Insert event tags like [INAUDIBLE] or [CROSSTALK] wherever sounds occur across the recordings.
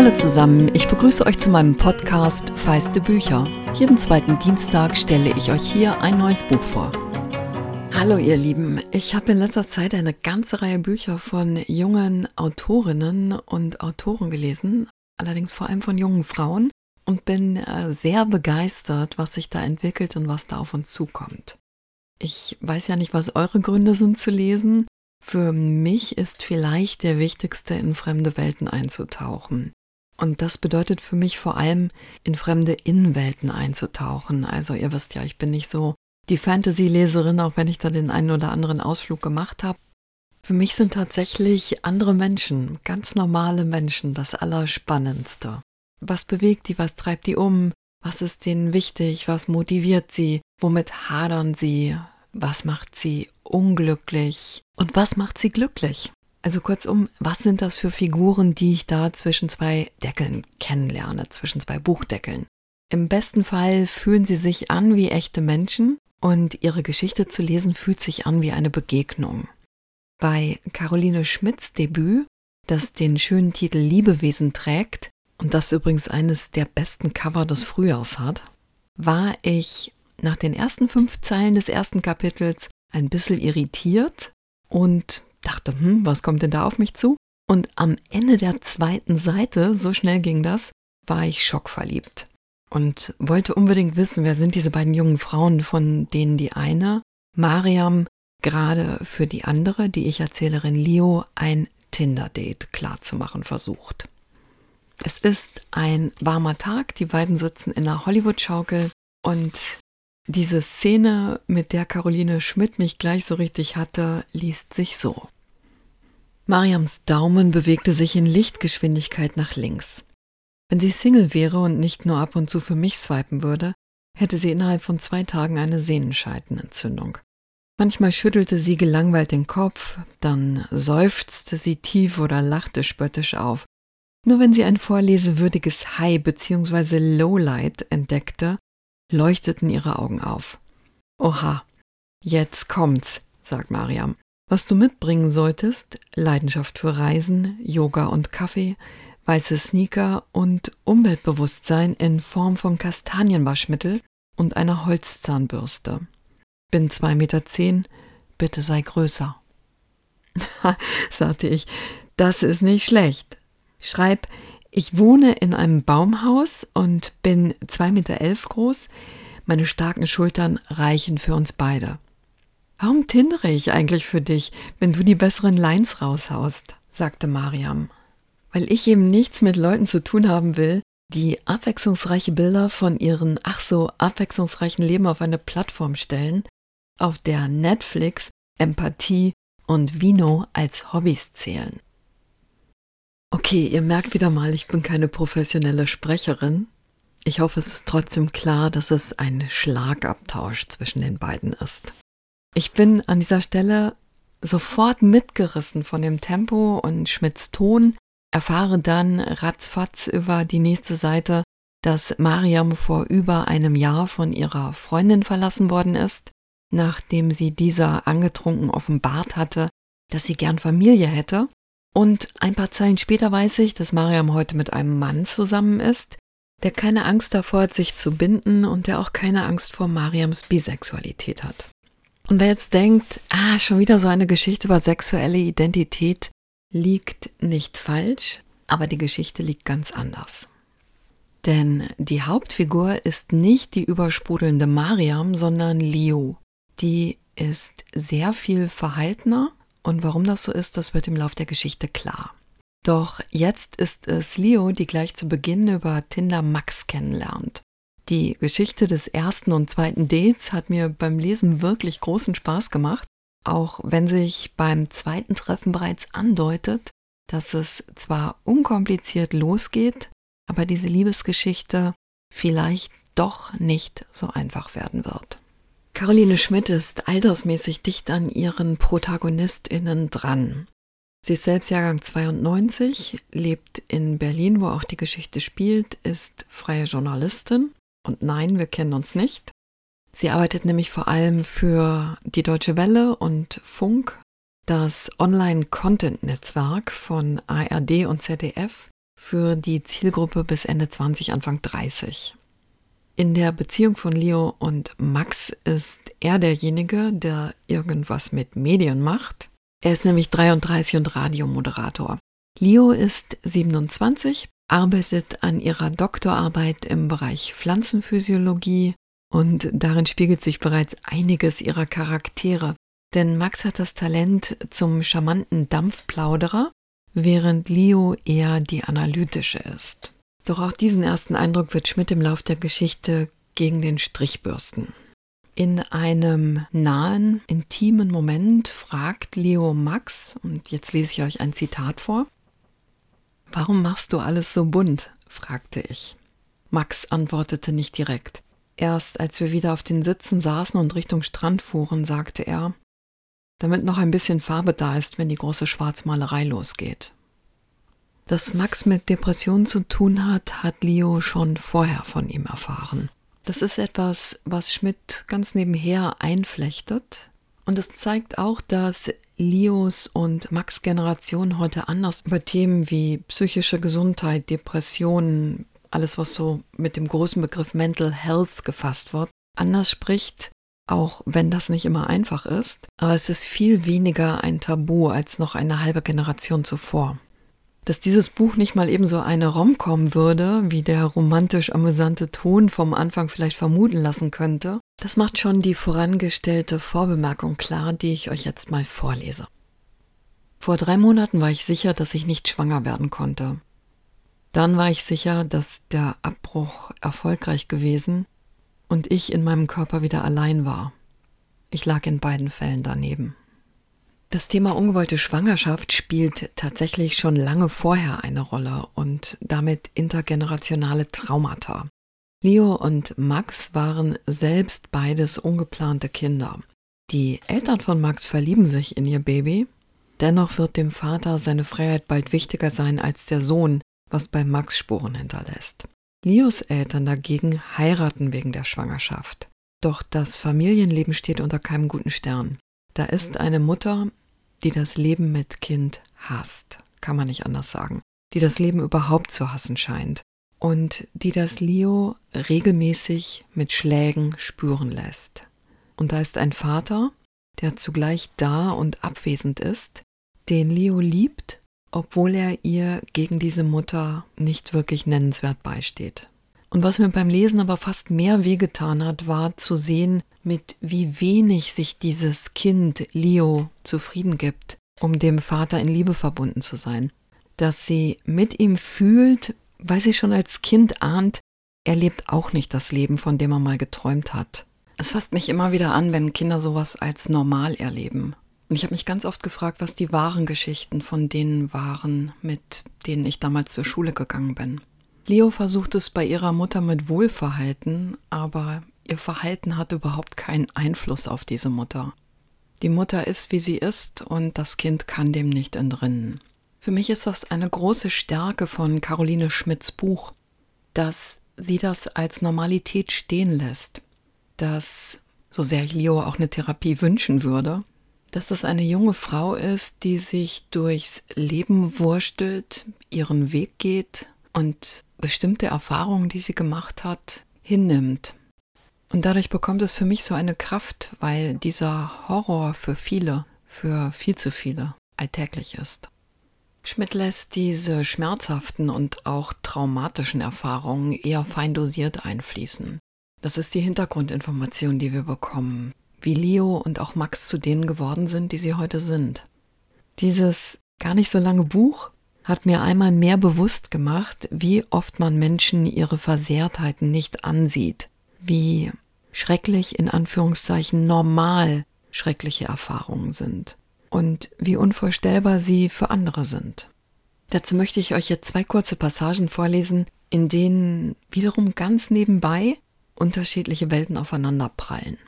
Hallo zusammen, ich begrüße euch zu meinem Podcast Feiste Bücher. Jeden zweiten Dienstag stelle ich euch hier ein neues Buch vor. Hallo ihr Lieben, ich habe in letzter Zeit eine ganze Reihe Bücher von jungen Autorinnen und Autoren gelesen, allerdings vor allem von jungen Frauen und bin äh, sehr begeistert, was sich da entwickelt und was da auf uns zukommt. Ich weiß ja nicht, was eure Gründe sind zu lesen. Für mich ist vielleicht der wichtigste, in fremde Welten einzutauchen. Und das bedeutet für mich vor allem, in fremde Innenwelten einzutauchen. Also ihr wisst ja, ich bin nicht so die Fantasy-Leserin, auch wenn ich da den einen oder anderen Ausflug gemacht habe. Für mich sind tatsächlich andere Menschen, ganz normale Menschen, das Allerspannendste. Was bewegt die, was treibt die um, was ist denen wichtig, was motiviert sie, womit hadern sie, was macht sie unglücklich und was macht sie glücklich. Also kurzum, was sind das für Figuren, die ich da zwischen zwei Deckeln kennenlerne, zwischen zwei Buchdeckeln? Im besten Fall fühlen sie sich an wie echte Menschen und ihre Geschichte zu lesen fühlt sich an wie eine Begegnung. Bei Caroline Schmidts Debüt, das den schönen Titel Liebewesen trägt und das übrigens eines der besten Cover des Frühjahrs hat, war ich nach den ersten fünf Zeilen des ersten Kapitels ein bisschen irritiert und dachte, hm, was kommt denn da auf mich zu? Und am Ende der zweiten Seite, so schnell ging das, war ich schockverliebt und wollte unbedingt wissen, wer sind diese beiden jungen Frauen, von denen die eine, Mariam, gerade für die andere, die Ich-Erzählerin Leo, ein Tinder-Date klarzumachen versucht. Es ist ein warmer Tag, die beiden sitzen in einer Hollywood-Schaukel und diese Szene, mit der Caroline Schmidt mich gleich so richtig hatte, liest sich so. Mariams Daumen bewegte sich in Lichtgeschwindigkeit nach links. Wenn sie Single wäre und nicht nur ab und zu für mich swipen würde, hätte sie innerhalb von zwei Tagen eine Sehnenscheidenentzündung. Manchmal schüttelte sie gelangweilt den Kopf, dann seufzte sie tief oder lachte spöttisch auf. Nur wenn sie ein vorlesewürdiges High bzw. Lowlight entdeckte, leuchteten ihre Augen auf. Oha, jetzt kommt's, sagt Mariam. Was du mitbringen solltest, Leidenschaft für Reisen, Yoga und Kaffee, weiße Sneaker und Umweltbewusstsein in Form von Kastanienwaschmittel und einer Holzzahnbürste. Bin zwei Meter, zehn, bitte sei größer. [LAUGHS] sagte ich, das ist nicht schlecht. Schreib, ich wohne in einem Baumhaus und bin 2,11 Meter elf groß. Meine starken Schultern reichen für uns beide. Warum tindere ich eigentlich für dich, wenn du die besseren Lines raushaust? sagte Mariam. Weil ich eben nichts mit Leuten zu tun haben will, die abwechslungsreiche Bilder von ihren ach so abwechslungsreichen Leben auf eine Plattform stellen, auf der Netflix, Empathie und Vino als Hobbys zählen. Okay, ihr merkt wieder mal, ich bin keine professionelle Sprecherin. Ich hoffe, es ist trotzdem klar, dass es ein Schlagabtausch zwischen den beiden ist. Ich bin an dieser Stelle sofort mitgerissen von dem Tempo und Schmidts Ton, erfahre dann ratzfatz über die nächste Seite, dass Mariam vor über einem Jahr von ihrer Freundin verlassen worden ist, nachdem sie dieser angetrunken offenbart hatte, dass sie gern Familie hätte und ein paar Zeilen später weiß ich, dass Mariam heute mit einem Mann zusammen ist, der keine Angst davor hat, sich zu binden und der auch keine Angst vor Mariams Bisexualität hat. Und wer jetzt denkt, ah, schon wieder so eine Geschichte über sexuelle Identität, liegt nicht falsch, aber die Geschichte liegt ganz anders. Denn die Hauptfigur ist nicht die übersprudelnde Mariam, sondern Leo. Die ist sehr viel verhaltener und warum das so ist, das wird im Lauf der Geschichte klar. Doch jetzt ist es Leo, die gleich zu Beginn über Tinder Max kennenlernt. Die Geschichte des ersten und zweiten Dates hat mir beim Lesen wirklich großen Spaß gemacht, auch wenn sich beim zweiten Treffen bereits andeutet, dass es zwar unkompliziert losgeht, aber diese Liebesgeschichte vielleicht doch nicht so einfach werden wird. Caroline Schmidt ist altersmäßig dicht an ihren ProtagonistInnen dran. Sie ist selbst Jahrgang 92, lebt in Berlin, wo auch die Geschichte spielt, ist freie Journalistin. Und nein, wir kennen uns nicht. Sie arbeitet nämlich vor allem für die Deutsche Welle und Funk, das Online-Content-Netzwerk von ARD und ZDF für die Zielgruppe bis Ende 20, Anfang 30. In der Beziehung von Leo und Max ist er derjenige, der irgendwas mit Medien macht. Er ist nämlich 33 und Radiomoderator. Leo ist 27, arbeitet an ihrer Doktorarbeit im Bereich Pflanzenphysiologie und darin spiegelt sich bereits einiges ihrer Charaktere. Denn Max hat das Talent zum charmanten Dampfplauderer, während Leo eher die analytische ist. Doch auch diesen ersten Eindruck wird Schmidt im Lauf der Geschichte gegen den Strich bürsten. In einem nahen, intimen Moment fragt Leo Max, und jetzt lese ich euch ein Zitat vor, Warum machst du alles so bunt? fragte ich. Max antwortete nicht direkt. Erst als wir wieder auf den Sitzen saßen und Richtung Strand fuhren, sagte er, damit noch ein bisschen Farbe da ist, wenn die große Schwarzmalerei losgeht. Dass Max mit Depressionen zu tun hat, hat Leo schon vorher von ihm erfahren. Das ist etwas, was Schmidt ganz nebenher einflechtet. Und es zeigt auch, dass Leos und Max Generation heute anders über Themen wie psychische Gesundheit, Depressionen, alles was so mit dem großen Begriff Mental Health gefasst wird, anders spricht, auch wenn das nicht immer einfach ist. Aber es ist viel weniger ein Tabu als noch eine halbe Generation zuvor dass dieses Buch nicht mal ebenso eine Romcom würde, wie der romantisch amüsante Ton vom Anfang vielleicht vermuten lassen könnte, das macht schon die vorangestellte Vorbemerkung klar, die ich euch jetzt mal vorlese. Vor drei Monaten war ich sicher, dass ich nicht schwanger werden konnte. Dann war ich sicher, dass der Abbruch erfolgreich gewesen und ich in meinem Körper wieder allein war. Ich lag in beiden Fällen daneben. Das Thema ungewollte Schwangerschaft spielt tatsächlich schon lange vorher eine Rolle und damit intergenerationale Traumata. Leo und Max waren selbst beides ungeplante Kinder. Die Eltern von Max verlieben sich in ihr Baby, dennoch wird dem Vater seine Freiheit bald wichtiger sein als der Sohn, was bei Max Spuren hinterlässt. Leos Eltern dagegen heiraten wegen der Schwangerschaft. Doch das Familienleben steht unter keinem guten Stern. Da ist eine Mutter, die das Leben mit Kind hasst, kann man nicht anders sagen, die das Leben überhaupt zu hassen scheint und die das Leo regelmäßig mit Schlägen spüren lässt. Und da ist ein Vater, der zugleich da und abwesend ist, den Leo liebt, obwohl er ihr gegen diese Mutter nicht wirklich nennenswert beisteht. Und was mir beim Lesen aber fast mehr wehgetan hat, war zu sehen, mit wie wenig sich dieses Kind Leo zufrieden gibt, um dem Vater in Liebe verbunden zu sein. Dass sie mit ihm fühlt, weil sie schon als Kind ahnt, er lebt auch nicht das Leben, von dem er mal geträumt hat. Es fasst mich immer wieder an, wenn Kinder sowas als normal erleben. Und ich habe mich ganz oft gefragt, was die wahren Geschichten von denen waren, mit denen ich damals zur Schule gegangen bin. Leo versucht es bei ihrer Mutter mit Wohlverhalten, aber ihr Verhalten hat überhaupt keinen Einfluss auf diese Mutter. Die Mutter ist, wie sie ist, und das Kind kann dem nicht entrinnen. Für mich ist das eine große Stärke von Caroline Schmidts Buch, dass sie das als Normalität stehen lässt, dass, so sehr Leo auch eine Therapie wünschen würde, dass das eine junge Frau ist, die sich durchs Leben wurstelt, ihren Weg geht und bestimmte Erfahrungen, die sie gemacht hat, hinnimmt. Und dadurch bekommt es für mich so eine Kraft, weil dieser Horror für viele, für viel zu viele alltäglich ist. Schmidt lässt diese schmerzhaften und auch traumatischen Erfahrungen eher fein dosiert einfließen. Das ist die Hintergrundinformation, die wir bekommen, wie Leo und auch Max zu denen geworden sind, die sie heute sind. Dieses gar nicht so lange Buch hat mir einmal mehr bewusst gemacht, wie oft man Menschen ihre Versehrtheiten nicht ansieht, wie schrecklich in Anführungszeichen normal schreckliche Erfahrungen sind und wie unvorstellbar sie für andere sind. Dazu möchte ich euch jetzt zwei kurze Passagen vorlesen, in denen wiederum ganz nebenbei unterschiedliche Welten aufeinanderprallen.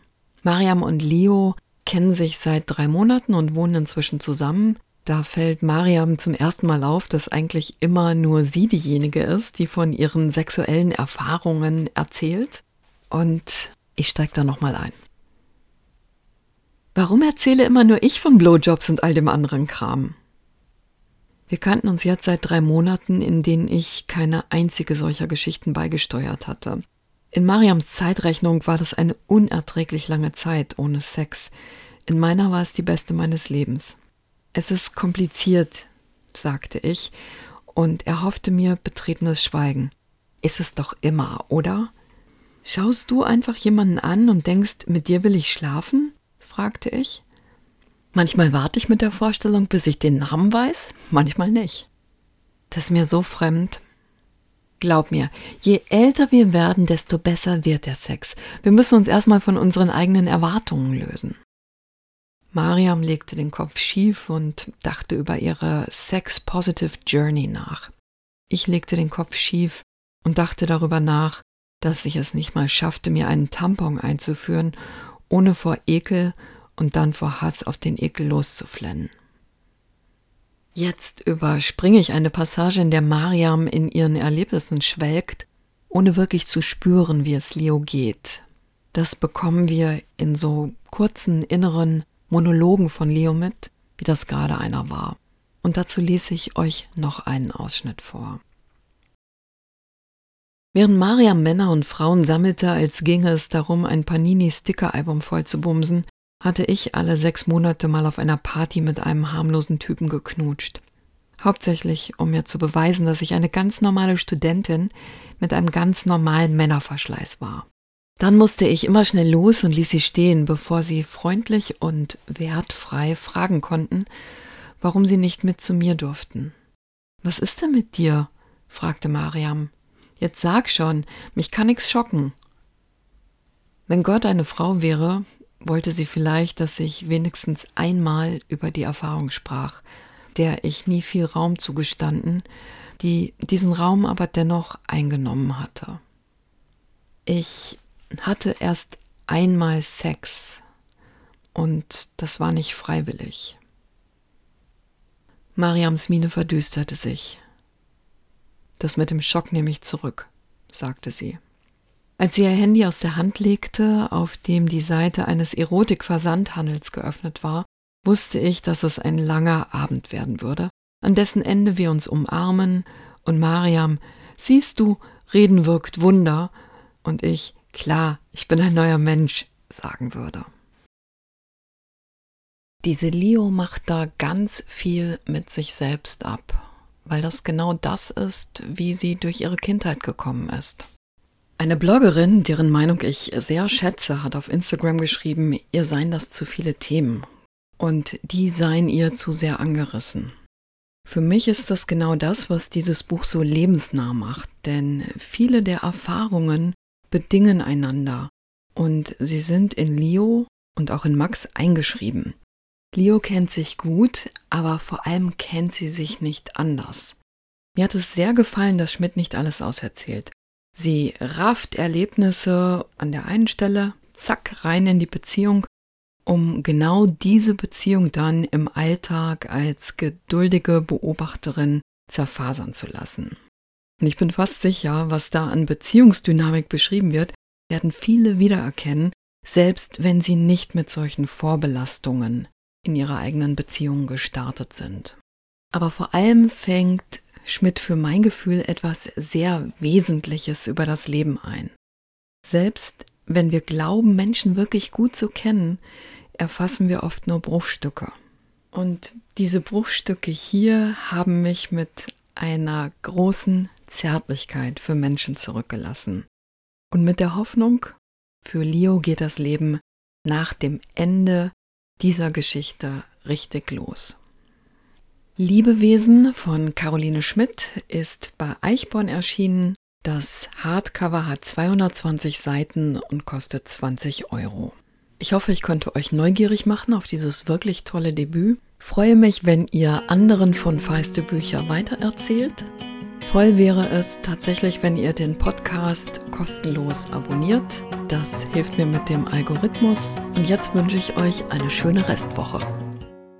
Mariam und Leo kennen sich seit drei Monaten und wohnen inzwischen zusammen. Da fällt Mariam zum ersten Mal auf, dass eigentlich immer nur sie diejenige ist, die von ihren sexuellen Erfahrungen erzählt. Und ich steige da nochmal ein. Warum erzähle immer nur ich von Blowjobs und all dem anderen Kram? Wir kannten uns jetzt seit drei Monaten, in denen ich keine einzige solcher Geschichten beigesteuert hatte. In Mariams Zeitrechnung war das eine unerträglich lange Zeit ohne Sex. In meiner war es die beste meines Lebens. Es ist kompliziert, sagte ich, und er hoffte mir betretenes Schweigen. Ist es doch immer, oder? Schaust du einfach jemanden an und denkst, mit dir will ich schlafen? fragte ich. Manchmal warte ich mit der Vorstellung, bis ich den Namen weiß, manchmal nicht. Das ist mir so fremd. Glaub mir, je älter wir werden, desto besser wird der Sex. Wir müssen uns erstmal von unseren eigenen Erwartungen lösen. Mariam legte den Kopf schief und dachte über ihre Sex-Positive Journey nach. Ich legte den Kopf schief und dachte darüber nach, dass ich es nicht mal schaffte, mir einen Tampon einzuführen, ohne vor Ekel und dann vor Hass auf den Ekel loszuflennen. Jetzt überspringe ich eine Passage, in der Mariam in ihren Erlebnissen schwelgt, ohne wirklich zu spüren, wie es Leo geht. Das bekommen wir in so kurzen inneren Monologen von Leo mit, wie das gerade einer war. Und dazu lese ich euch noch einen Ausschnitt vor. Während Mariam Männer und Frauen sammelte, als ginge es darum, ein Panini-Sticker-Album voll zu bumsen, hatte ich alle sechs Monate mal auf einer Party mit einem harmlosen Typen geknutscht. Hauptsächlich, um mir zu beweisen, dass ich eine ganz normale Studentin mit einem ganz normalen Männerverschleiß war. Dann musste ich immer schnell los und ließ sie stehen, bevor sie freundlich und wertfrei fragen konnten, warum sie nicht mit zu mir durften. Was ist denn mit dir? fragte Mariam. Jetzt sag schon, mich kann nix schocken. Wenn Gott eine Frau wäre, wollte sie vielleicht, dass ich wenigstens einmal über die Erfahrung sprach, der ich nie viel Raum zugestanden, die diesen Raum aber dennoch eingenommen hatte. Ich hatte erst einmal Sex und das war nicht freiwillig. Mariams Miene verdüsterte sich. Das mit dem Schock nehme ich zurück, sagte sie. Als sie ihr Handy aus der Hand legte, auf dem die Seite eines Erotikversandhandels geöffnet war, wusste ich, dass es ein langer Abend werden würde, an dessen Ende wir uns umarmen und Mariam, siehst du, reden wirkt Wunder, und ich, klar, ich bin ein neuer Mensch, sagen würde. Diese Leo macht da ganz viel mit sich selbst ab weil das genau das ist, wie sie durch ihre Kindheit gekommen ist. Eine Bloggerin, deren Meinung ich sehr schätze, hat auf Instagram geschrieben, ihr seien das zu viele Themen und die seien ihr zu sehr angerissen. Für mich ist das genau das, was dieses Buch so lebensnah macht, denn viele der Erfahrungen bedingen einander und sie sind in Leo und auch in Max eingeschrieben. Leo kennt sich gut, aber vor allem kennt sie sich nicht anders. Mir hat es sehr gefallen, dass Schmidt nicht alles auserzählt. Sie rafft Erlebnisse an der einen Stelle, zack, rein in die Beziehung, um genau diese Beziehung dann im Alltag als geduldige Beobachterin zerfasern zu lassen. Und ich bin fast sicher, was da an Beziehungsdynamik beschrieben wird, werden viele wiedererkennen, selbst wenn sie nicht mit solchen Vorbelastungen in ihrer eigenen Beziehung gestartet sind. Aber vor allem fängt Schmidt für mein Gefühl etwas sehr Wesentliches über das Leben ein. Selbst wenn wir glauben, Menschen wirklich gut zu kennen, erfassen wir oft nur Bruchstücke. Und diese Bruchstücke hier haben mich mit einer großen Zärtlichkeit für Menschen zurückgelassen. Und mit der Hoffnung, für Leo geht das Leben nach dem Ende dieser Geschichte richtig los. Liebewesen von Caroline Schmidt ist bei Eichborn erschienen. Das Hardcover hat 220 Seiten und kostet 20 Euro. Ich hoffe, ich konnte euch neugierig machen auf dieses wirklich tolle Debüt. Freue mich, wenn ihr anderen von Feiste Bücher weitererzählt. Toll wäre es tatsächlich, wenn ihr den Podcast kostenlos abonniert. Das hilft mir mit dem Algorithmus. Und jetzt wünsche ich euch eine schöne Restwoche.